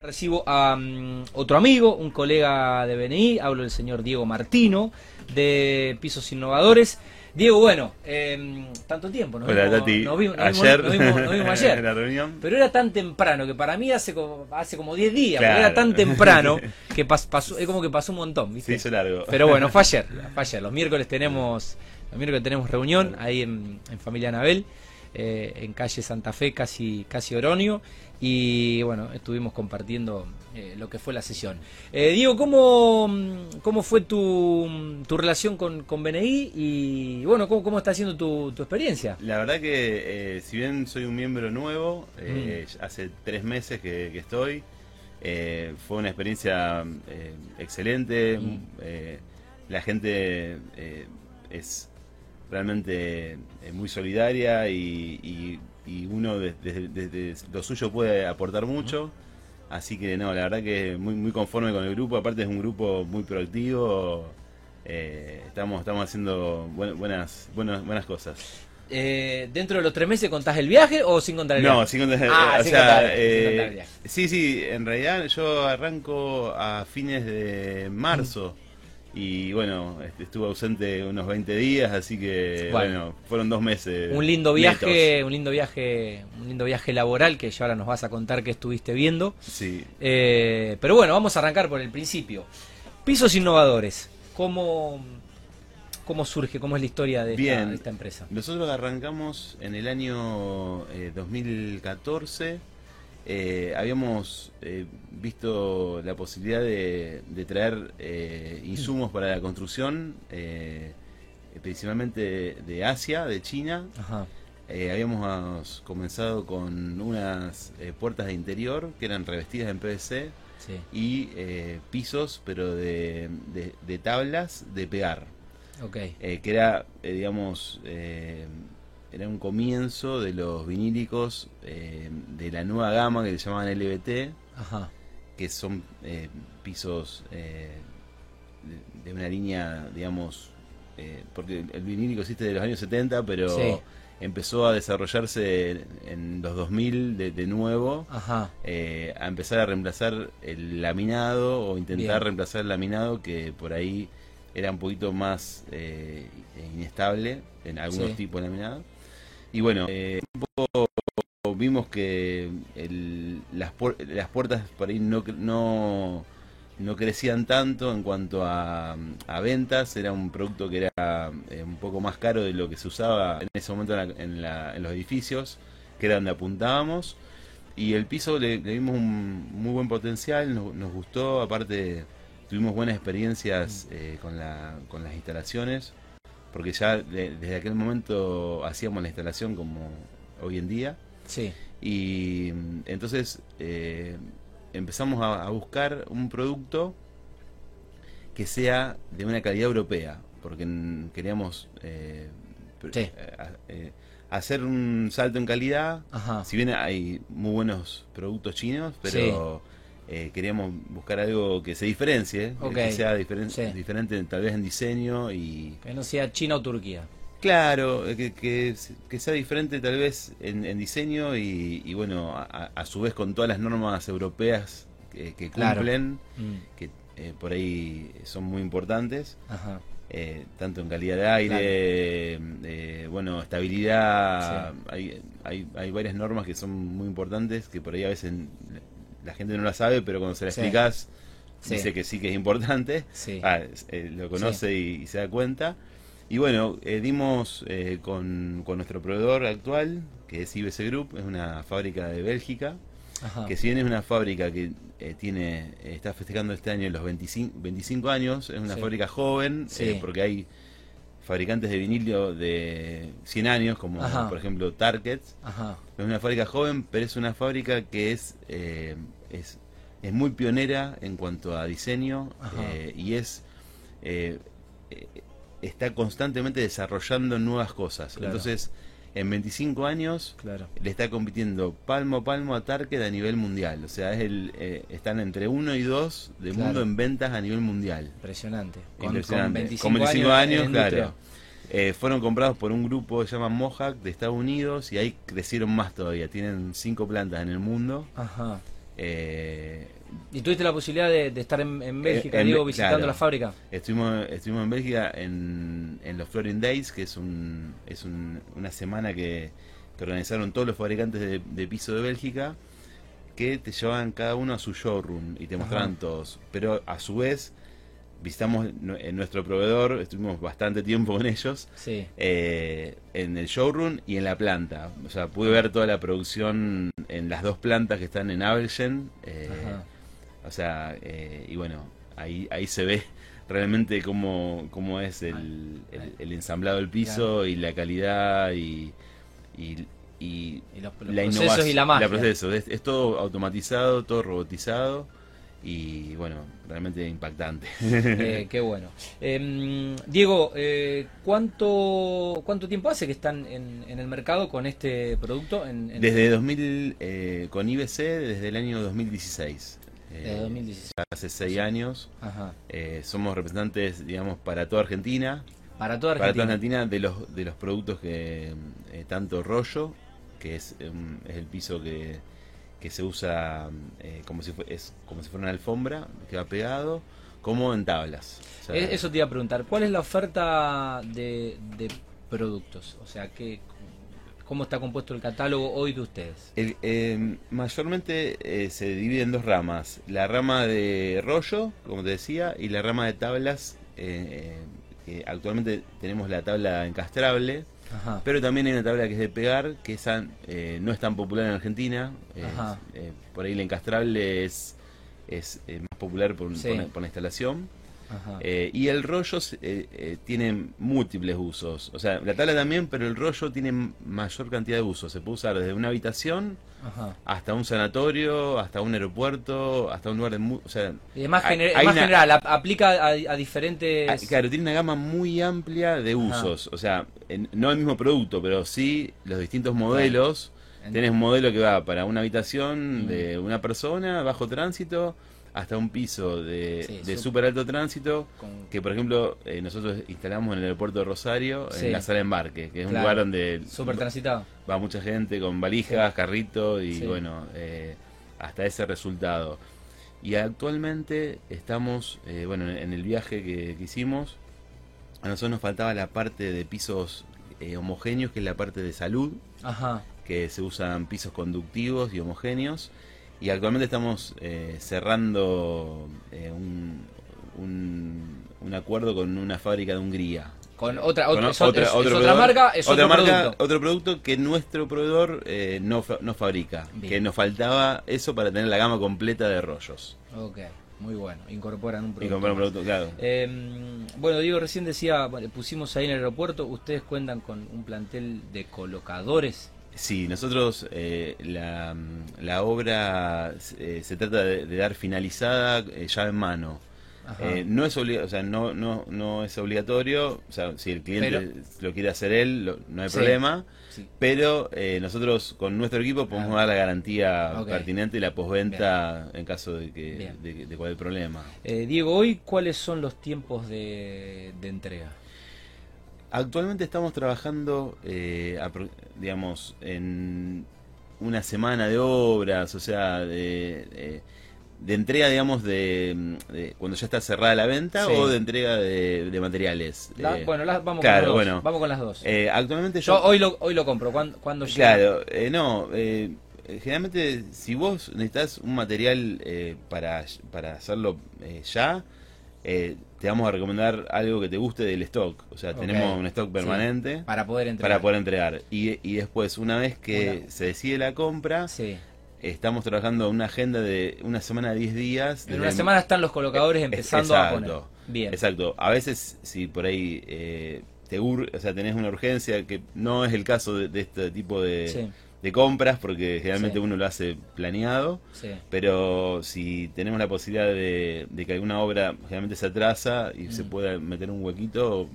Recibo a um, otro amigo, un colega de BNI, hablo del señor Diego Martino, de Pisos Innovadores. Diego, bueno, eh, tanto tiempo, nos Hola, vimos, Tati. Nos vimos, ayer, nos vimos, nos vimos ayer. la reunión. Pero era tan temprano que para mí hace como, hace como 10 días, claro. era tan temprano que pas, pasó, es como que pasó un montón, ¿viste? Se hizo largo. Pero bueno, fue ayer, fue ayer. Los miércoles tenemos, los miércoles tenemos reunión ahí en, en Familia Anabel. Eh, en calle Santa Fe, casi, casi Oronio, y bueno, estuvimos compartiendo eh, lo que fue la sesión. Eh, Diego, ¿cómo, ¿cómo fue tu, tu relación con, con BNI y bueno, cómo, cómo está siendo tu, tu experiencia? La verdad que si bien soy un miembro nuevo, mm. hace tres meses que, que estoy, fue una experiencia excelente, mm. la gente es realmente eh, muy solidaria y, uno desde, lo suyo puede aportar mucho. Así que no, la verdad que muy, muy conforme con el grupo, aparte es un grupo muy proactivo, eh, estamos, estamos haciendo buenas, buenas, buenas cosas. Eh, ¿Dentro de los tres meses contás el viaje o sin contar el viaje? No, sin contar, ah, el viaje. Sí, sí, en realidad yo arranco a fines de marzo. Y bueno, este, estuve ausente unos 20 días, así que bueno, fueron dos meses. Un lindo viaje, un lindo viaje, un lindo viaje laboral que ya ahora nos vas a contar que estuviste viendo. Sí. Eh, pero bueno, vamos a arrancar por el principio. Pisos innovadores, ¿cómo, cómo surge, cómo es la historia de, esta, empresa? Nosotros arrancamos en el año 2014 eh, eh, habíamos eh, visto la posibilidad de, traer eh, insumos para la construcción, principalmente de, Asia, de China. habíamos comenzado con unas puertas de interior que eran revestidas en PVC y pisos, pero de, tablas de pegar. que era, digamos, era un comienzo de los vinílicos eh, de la nueva gama que se llamaban LBT, que son eh, pisos eh, de, una línea, digamos, porque el vinílico existe de los años 70, pero empezó a desarrollarse en los 2000 de, nuevo, a empezar a reemplazar el laminado o intentar reemplazar el laminado que por ahí era un poquito más inestable en algunos tipos de laminado. Y bueno, eh, vimos que las, las puertas por ahí no, no, no crecían tanto en cuanto a, ventas, era un producto que era eh, un poco más caro de lo que se usaba en ese momento en, los edificios, que era donde apuntábamos. Y el piso le, vimos un muy buen potencial, nos, gustó, aparte tuvimos buenas experiencias eh, con, la, con las instalaciones porque ya desde aquel momento hacíamos la instalación como hoy en día. Sí. Y entonces eh, empezamos a, buscar un producto que sea de una calidad europea, porque queríamos eh, eh, hacer un salto en calidad. Si bien hay muy buenos productos chinos, pero eh, queríamos buscar algo que se diferencie, que sea diferente tal vez en diseño y... Que no sea China o Turquía. Claro, eh, que, que, sea diferente tal vez en, diseño y, bueno, a, su vez con todas las normas europeas que, cumplen, mm. que eh, por ahí son muy importantes. tanto en calidad de aire, bueno, estabilidad, hay, hay, hay varias normas que son muy importantes que por ahí a veces la gente no la sabe, pero cuando se la explicas dice que sí que es importante, ah, eh, lo conoce y, se da cuenta. Y bueno, eh, dimos eh, con, nuestro proveedor actual, que es IBC Group, es una fábrica de Bélgica, que si bien es una fábrica que tiene está festejando este año los 25, 25 años, es una fábrica joven, porque hay fabricantes de vinilo de 100 años, como por ejemplo Target. Es una fábrica joven, pero es una fábrica que es, eh, es, es, muy pionera en cuanto a diseño eh, y es eh, está constantemente desarrollando nuevas cosas. Entonces, en 25 años le está compitiendo palmo a palmo a Target a nivel mundial. O sea, es el, están entre 1 y 2 del mundo en ventas a nivel mundial. Impresionante. Con, 25, años, claro. Eh, fueron comprados por un grupo que se llama Mohawk de Estados Unidos y ahí crecieron más todavía. Tienen cinco plantas en el mundo. Ajá. Eh, ¿Y tuviste la posibilidad de, estar en, Bélgica, Diego, visitando la fábrica? Estuvimos, estuvimos en Bélgica en, los Flooring Days, que es, un, es una semana que, organizaron todos los fabricantes de, piso de Bélgica, que te llevaban cada uno a su showroom y te mostraban todos. Pero a su vez visitamos en nuestro proveedor, estuvimos bastante tiempo con ellos, eh, en el showroom y en la planta. O sea, pude ver toda la producción en las dos plantas que están en Abelgen. Eh, o sea, eh, y bueno, ahí, ahí se ve realmente cómo, cómo es el, el, ensamblado del piso y la calidad y, y, los, la procesos y la magia. proceso. es todo automatizado, todo robotizado y bueno, realmente impactante. Eh, qué bueno. Em, Diego, eh, ¿cuánto, ¿cuánto tiempo hace que están en, en el mercado con este producto? En, Desde 2000, eh, con IBC, desde el año 2016. Desde 2016. Hace seis años. somos representantes, digamos, para toda Argentina. Para toda Argentina. Para toda Argentina de los, de los productos que, tanto rollo, que es, em, es el piso que que se usa eh, como, si es como si fuera una alfombra que va pegado, como en tablas. E-, eso te iba a preguntar, ¿cuál es la oferta de, productos? O sea, ¿qué, ¿cómo está compuesto el catálogo hoy de ustedes? Eh, mayormente eh, se divide en dos ramas, la rama de rollo, como te decía, y la rama de tablas. actualmente tenemos la tabla encastrable, pero también hay una tabla que es de pegar, que esa eh, no es tan popular en Argentina. Eh, por ahí la encastrable es, es eh, más popular por, por, la instalación. Eh, y el rollo eh, eh, tiene múltiples usos. O sea, la tabla también, pero el rollo tiene mayor cantidad de usos. Se puede usar desde una habitación hasta un sanatorio, hasta un aeropuerto, hasta un lugar de... O sea, y es más, general, aplica a, diferentes... Ah, claro, tiene una gama muy amplia de usos. O sea, no el mismo producto, pero sí los distintos modelos. Tienes un modelo que va para una habitación de una persona bajo tránsito hasta un piso de, de super alto tránsito que por ejemplo eh, nosotros instalamos en el aeropuerto de Rosario en la sala de embarque que es un lugar donde super transitado. va mucha gente con valijas carritos y bueno eh, hasta ese resultado. Y actualmente estamos eh, bueno en el viaje que, hicimos a nosotros nos faltaba la parte de pisos homogéneos que es la parte de salud que se usan pisos conductivos y homogéneos y actualmente estamos eh, cerrando eh, un, un, acuerdo con una fábrica de Hungría. Con otra, otra, otra, marca, es otra otro marca, producto. otro producto que nuestro proveedor eh, no, no fabrica. Que nos faltaba eso para tener la gama completa de rollos. Ok. Muy bueno, incorporan un producto. Incorporan un producto, claro. Em, bueno, Diego recién decía, pusimos ahí en el aeropuerto, ustedes cuentan con un plantel de colocadores Sí, nosotros eh, la, la, obra eh, se trata de, dar finalizada eh, ya en mano. no es o sea, no, no, no es obligatorio, o sea, si el cliente lo quiere hacer él, no hay problema, pero nosotros con nuestro equipo podemos dar la garantía pertinente y la posventa en caso de que de, de, el problema. Diego, hoy cuáles son los tiempos de, de entrega? Actualmente estamos trabajando, eh, digamos, en una semana de obras, o sea, de, de, entrega, digamos, de, cuando ya está cerrada la venta o de entrega de, materiales. Eh, bueno, vamos, con las dos. Bueno, vamos con las dos. Eh, actualmente yo, hoy lo hoy lo compro. ¿Cuándo, cuándo llega? Claro, no. generalmente, si vos necesitas un material para, para hacerlo ya, eh, te vamos a recomendar algo que te guste del stock. O sea, tenemos un stock permanente para poder entregar. Para poder entregar. Y, y después, una vez que se decide la compra, estamos trabajando una agenda de una semana de 10 días. En una semana están los colocadores empezando a poner. Bien. Exacto. A veces, si por ahí eh, te o sea, tenés una urgencia, que no es el caso de, este tipo de de compras, porque generalmente uno lo hace planeado, pero si tenemos la posibilidad de, que alguna obra generalmente se atrasa y se mm. pueda meter un huequito,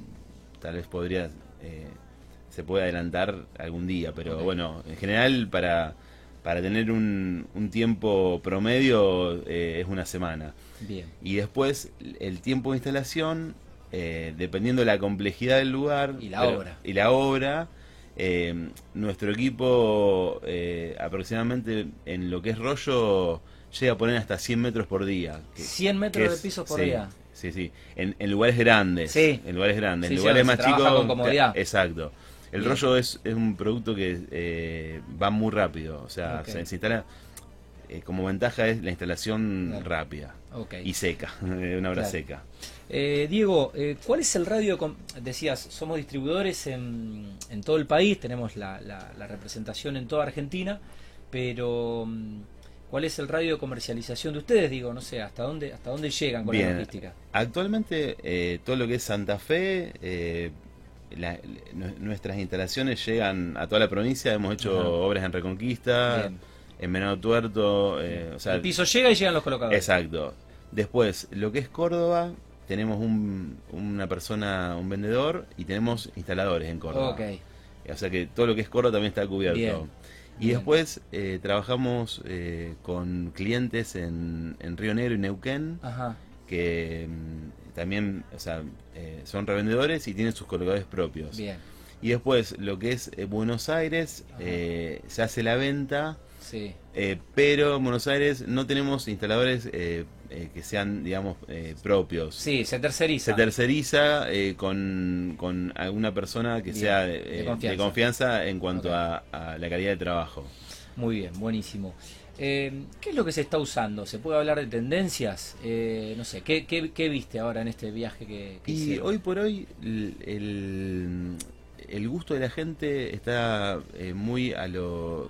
tal vez podría, eh, se puede adelantar algún día, pero bueno, en general para, para tener un, un tiempo promedio eh, es una semana. Bien. Y después el tiempo de instalación, eh, dependiendo de la complejidad del lugar y la obra. Y la obra eh, nuestro equipo eh, aproximadamente en lo que es rollo llega a poner hasta 100 metros por día. 100 metros de piso por día. Sí, sí. En, lugares grandes. Sí. En lugares grandes. en lugares más chicos. Exacto. El rollo es, es, un producto que eh, va muy rápido. O sea, se, instala. Eh, como ventaja es la instalación rápida y seca, una obra seca. Eh, Diego, ¿cuál es el radio? Decías, somos distribuidores en, en todo el país, tenemos la, la representación en toda Argentina, pero mm, ¿Cuál es el radio de comercialización de ustedes? Digo, no sé, ¿hasta dónde, hasta dónde llegan con la logística? Actualmente, eh, todo lo que es Santa Fe, eh, nuestras instalaciones llegan a toda la provincia. Hemos hecho obras en Reconquista, en Venado Tuerto. Eh, o sea, el piso llega y llegan los colocadores. Exacto. Después, lo que es Córdoba, tenemos una persona, un vendedor, y tenemos instaladores en Córdoba. Okay. O sea que todo lo que es Córdoba también está cubierto. Y después eh, trabajamos eh, con clientes en, Río Negro y Neuquén, que mm, también o sea, eh, son revendedores y tienen sus colocadores propios. Bien. Y después lo que es Buenos Aires, se hace la venta, sí. pero en Buenos Aires no tenemos instaladores eh, que sean, digamos, eh, propios. Sí, se terceriza. Se terceriza eh, con, con, alguna persona que sea de confianza. en cuanto a, la calidad de trabajo. Muy bien, buenísimo. ¿Qué es lo que se está usando? ¿Se puede hablar de tendencias? no sé, ¿qué, ¿qué, viste ahora en este viaje que, Y hoy por hoy el, el, gusto de la gente está muy a lo,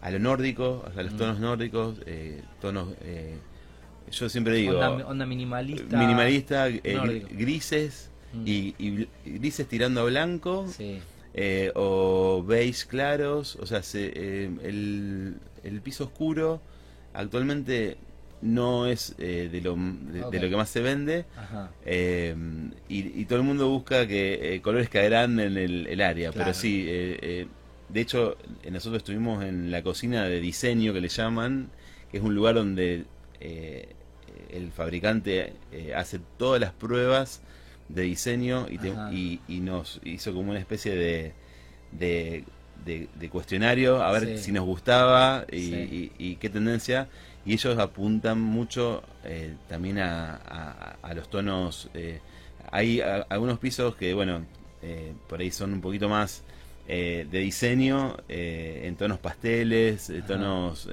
a lo nórdico, a los mm. tonos nórdicos, tonos yo siempre digo. Onda, minimalista. Minimalista, eh, grises mm. y, grises tirando a blanco. Eh, o beige claros. O sea, eh, el, el, piso oscuro actualmente no es de, lo, de, lo que más se vende. y, todo el mundo busca que colores caerán en el, área. Pero sí, de hecho, nosotros estuvimos en la cocina de diseño que le llaman, que es un lugar donde eh, el fabricante eh, hace todas las pruebas de diseño y, y, nos hizo como una especie de, de, cuestionario a ver si nos gustaba y, qué tendencia. Y ellos apuntan mucho eh, también a, a, los tonos. Eh, hay algunos pisos que, bueno, por ahí son un poquito más de diseño, en tonos pasteles, tonos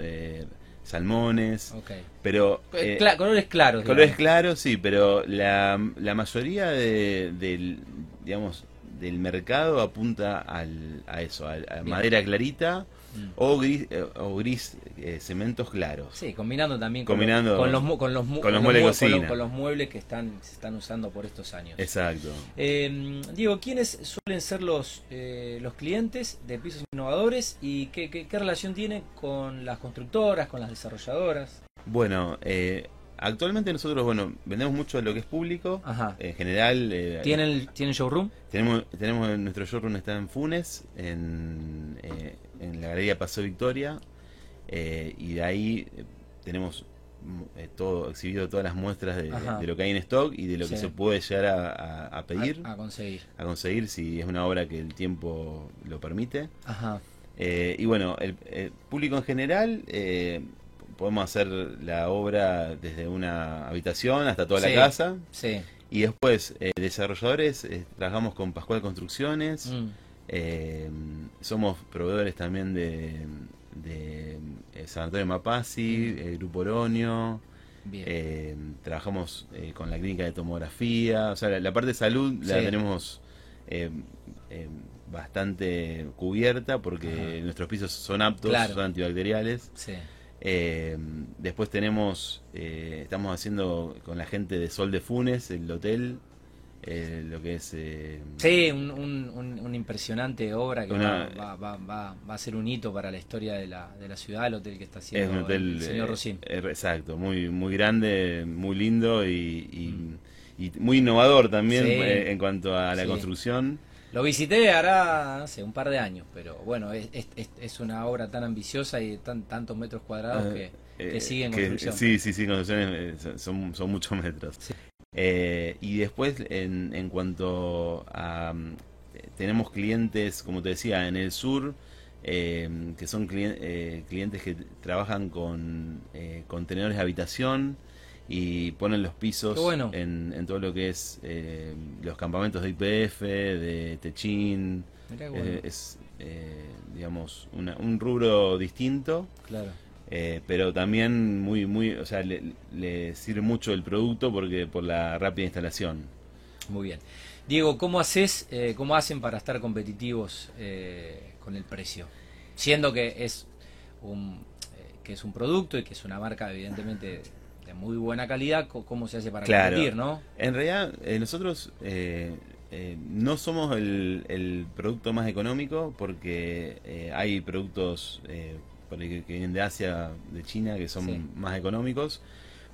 salmones. Pero. Eh, colores claros. Colores claros, sí, pero la, la mayoría de, del, digamos, del mercado apunta al, a eso, a, madera clarita Mm. o gris, eh, o gris eh, cementos claros. Sí, combinando también con, los, con, los, con, los, muebles con, los, muebles que están se están usando por estos años. Exacto. Eh, Diego, ¿quiénes suelen ser los, eh, los clientes de pisos innovadores y qué, qué, relación tiene con las constructoras, con las desarrolladoras? Bueno, Actualmente nosotros, bueno, vendemos mucho de lo que es público. Ajá. En general. ¿Tienen, ¿Tienen showroom? Tenemos, tenemos nuestro showroom está en Funes, en, en la Galería Paso Victoria, eh, y de ahí eh, tenemos mm, eh, todo exhibido todas las muestras de, lo que hay en stock y de lo que se puede llegar a, pedir a, conseguir a conseguir si es una obra que el tiempo lo permite Ajá. y bueno el, público en general podemos hacer la obra desde una habitación hasta toda la casa sí. y después desarrolladores trabajamos con Pascual Construcciones mm. Eh, somos proveedores también de, de eh, San Antonio Mapasi, el Grupo Oronio. Eh, trabajamos eh, con la clínica de tomografía. O sea, la, parte de salud la tenemos bastante cubierta porque nuestros pisos son aptos, son antibacteriales. después tenemos, estamos haciendo con la gente de Sol de Funes, el hotel, eh, lo que es... Eh, sí, un, impresionante obra que va, va, va, va, a ser un hito para la historia de la, de la ciudad, el hotel que está haciendo el señor Rosín. Eh, exacto, muy, muy grande, muy lindo y, y, muy innovador también en cuanto a la construcción. Lo visité hará, no sé, un par de años, pero bueno, es, es, es una obra tan ambiciosa y tan tantos metros cuadrados que, que sigue en construcción. Sí, sí, sí, construcciones son, son muchos metros. Eh, y después, en, en cuanto a... tenemos clientes, como te decía, en el sur, que son clientes que trabajan con contenedores de habitación y ponen los pisos en, todo lo que es los campamentos de IPF, de Techín. es, digamos, un rubro distinto. Claro. Eh, pero también muy, muy, o sea, le, sirve mucho el producto porque por la rápida instalación. Muy bien. Diego, ¿cómo haces, eh, cómo hacen para estar competitivos eh, con el precio? Siendo que es un que es un producto y que es una marca evidentemente de muy buena calidad, ¿cómo se hace para competir, no? En realidad nosotros no somos el, el, producto más económico porque hay productos que, vienen de Asia, de China, que son más económicos,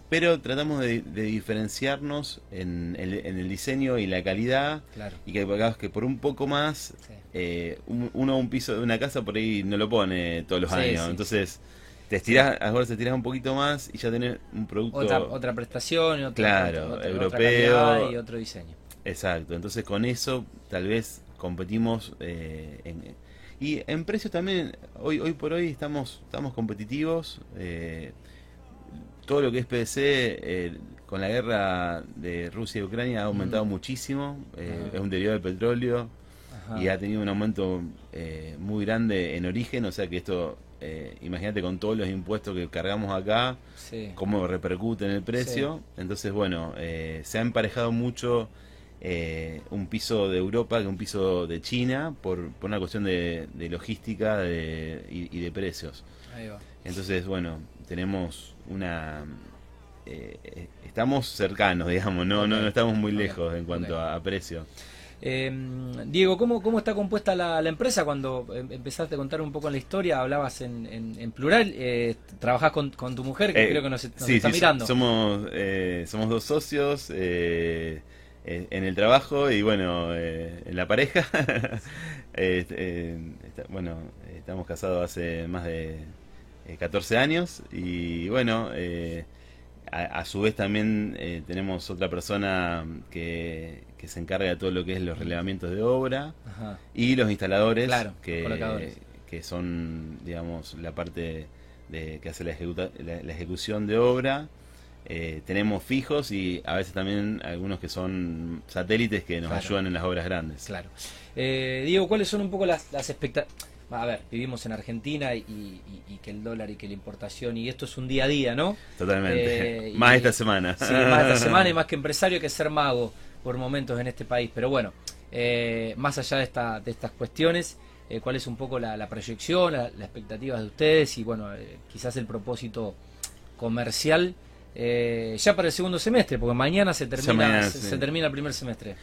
pero tratamos de, diferenciarnos en el, diseño y la calidad, y que, que por un poco más, eh, uno un piso de una casa por ahí no lo pone todos los años, entonces te estiras, ahora te estiras un poquito más y ya tenés un producto... Otra, prestación, otra, claro, europeo. y otro diseño. Exacto, entonces con eso tal vez competimos eh, en y en precios también, hoy hoy por hoy estamos estamos competitivos. Eh, todo lo que es PVC, eh, con la guerra de Rusia y Ucrania, ha aumentado mm. muchísimo. Eh, es un derivado del petróleo y ha tenido un aumento muy grande en origen. O sea que esto, imagínate con todos los impuestos que cargamos acá, cómo repercute en el precio. Entonces, bueno, se ha emparejado mucho eh, un piso de Europa que un piso de China por, por una cuestión de, logística y, de precios. Entonces, bueno, tenemos una... Eh, estamos cercanos, digamos, no, no, estamos muy lejos en cuanto a, precio. Em, Diego, ¿cómo, ¿cómo está compuesta la, empresa? Cuando em, empezaste a contar un poco la historia, hablabas en, en, plural, eh, trabajás con, tu mujer, que creo que nos, está mirando. Somos, somos dos socios, eh, eh, en el trabajo y bueno, eh, en la pareja. Eh, bueno, estamos casados hace más de 14 años y bueno, a, su vez también tenemos otra persona que, se encarga de todo lo que es los relevamientos de obra y los instaladores que, que son, digamos, la parte de, que hace la, la ejecución de obra eh, tenemos fijos y a veces también algunos que son satélites que nos ayudan en las obras grandes. Claro. Eh, Diego, ¿cuáles son un poco las, las expectativas? A ver, vivimos en Argentina y, que el dólar y que la importación y esto es un día a día, ¿no? Totalmente. Eh, más esta semana. Sí, más esta semana y más que empresario hay que ser mago por momentos en este país. Pero bueno, eh, más allá de, esta, de estas cuestiones, ¿cuál es un poco la, proyección, las expectativas de ustedes y bueno, quizás el propósito comercial? Eh, ya para el segundo semestre, porque mañana se termina, se, termina el primer semestre.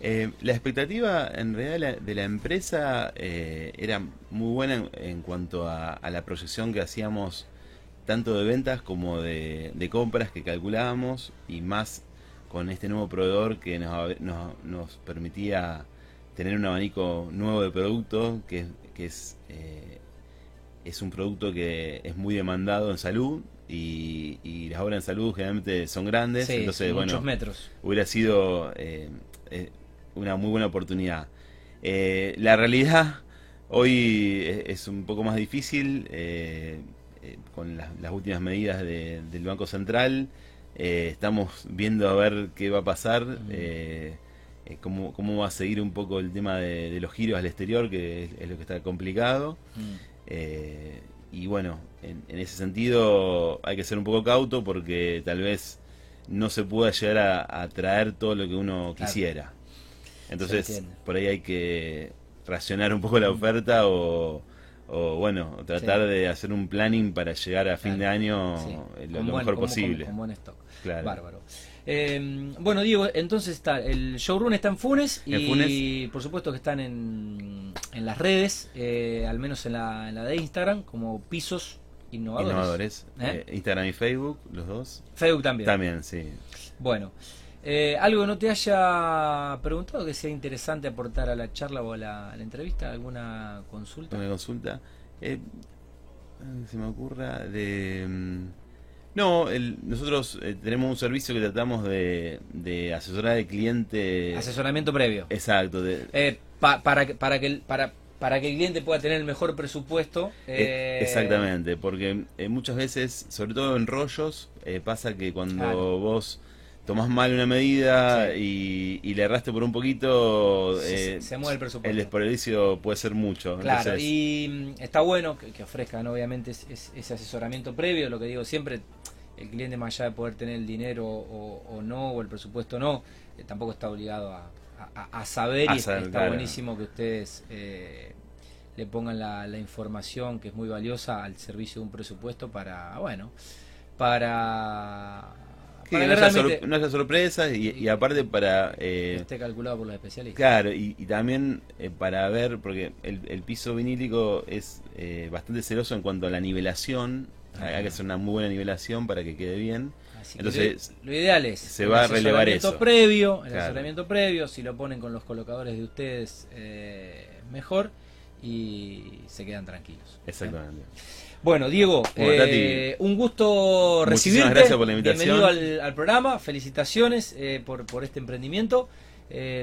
Eh, la expectativa en realidad de la empresa eh, era muy buena en, cuanto a, la proyección que hacíamos tanto de ventas como de, compras que calculábamos y más con este nuevo proveedor que nos, nos, permitía tener un abanico nuevo de productos que, que es, es un producto que es muy demandado en salud y, las obras en salud generalmente son grandes, entonces muchos metros. hubiera sido eh, eh, una muy buena oportunidad. Eh, la realidad hoy es, un poco más difícil con las, últimas medidas del Banco Central. estamos viendo a ver qué va a pasar. Cómo, cómo, va a seguir un poco el tema de, los giros al exterior, que es, lo que está complicado. Mm y bueno, en, ese sentido hay que ser un poco cauto porque tal vez no se pueda llegar a, traer todo lo que uno quisiera. Entonces, por ahí hay que racionar un poco la oferta o, bueno, tratar de hacer un planning para llegar a fin de año lo, mejor posible. Con, buen stock. Bárbaro. Eh, bueno, Diego, entonces está, el showroom está en Funes y por supuesto que están en, en las redes, eh, al menos en la, en la, de Instagram, como Pisos Innovadores. Innovadores. ¿Eh? Instagram y Facebook, los dos. Facebook también. También, sí. Bueno, ¿algo no te haya preguntado que sea interesante aportar a la charla o a la, entrevista? ¿Alguna consulta? Una consulta. se me ocurra de... No, nosotros eh, tenemos un servicio que tratamos de, de, asesorar al cliente. Asesoramiento previo. Exacto. Eh, para, para, que, para, para que el cliente pueda tener el mejor presupuesto. Eh, exactamente, porque eh, muchas veces, sobre todo en rollos, eh, pasa que cuando vos tomás mal una medida y, le erraste por un poquito, se, mueve el presupuesto. El desperdicio puede ser mucho. Claro, y mm, está bueno que, ofrezcan obviamente ese asesoramiento previo, lo que digo siempre, el cliente más allá de poder tener el dinero o, no, o el presupuesto no, tampoco está obligado a a, saber y está buenísimo que ustedes eh, le pongan la, información que es muy valiosa al servicio de un presupuesto para, bueno, para... para no, haya sorpresas y, aparte para... Eh, esté calculado por los especialistas. Claro, y, también eh, para ver, porque el, piso vinílico es eh, bastante celoso en cuanto a la nivelación, hay que hacer una muy buena nivelación para que quede bien entonces, lo, ideal es se va a relevar eso. Previo, el asesoramiento previo, si lo ponen con los colocadores de ustedes, eh, mejor y se quedan tranquilos. Exactamente. Bueno, Diego, eh, un gusto recibirte. gracias por la invitación. Bienvenido al, programa, felicitaciones eh, por, por este emprendimiento.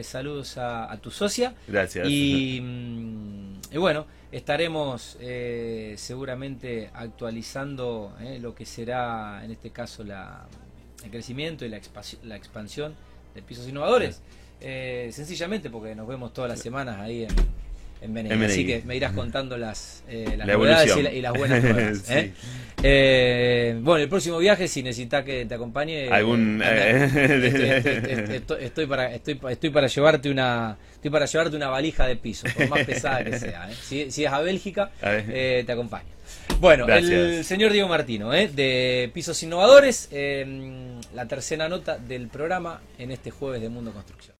saludos a, tu socia. Gracias. Y, mm, y bueno, estaremos eh, seguramente actualizando eh, lo que será en este caso la, el crecimiento y la, la expansión de pisos innovadores. Eh, sencillamente porque nos vemos todas las semanas ahí en, en Así que me irás contando las, las novedades y, las buenas nuevas. bueno, el próximo viaje, si necesitas que te acompañe, algún estoy, para estoy, estoy para llevarte una Estoy para llevarte una valija de piso, por más pesada que sea. ¿eh? Si, es a Bélgica, eh, te acompaño. Bueno, el señor Diego Martino, ¿eh? de Pisos Innovadores, la tercera nota del programa en este jueves de Mundo Construcción.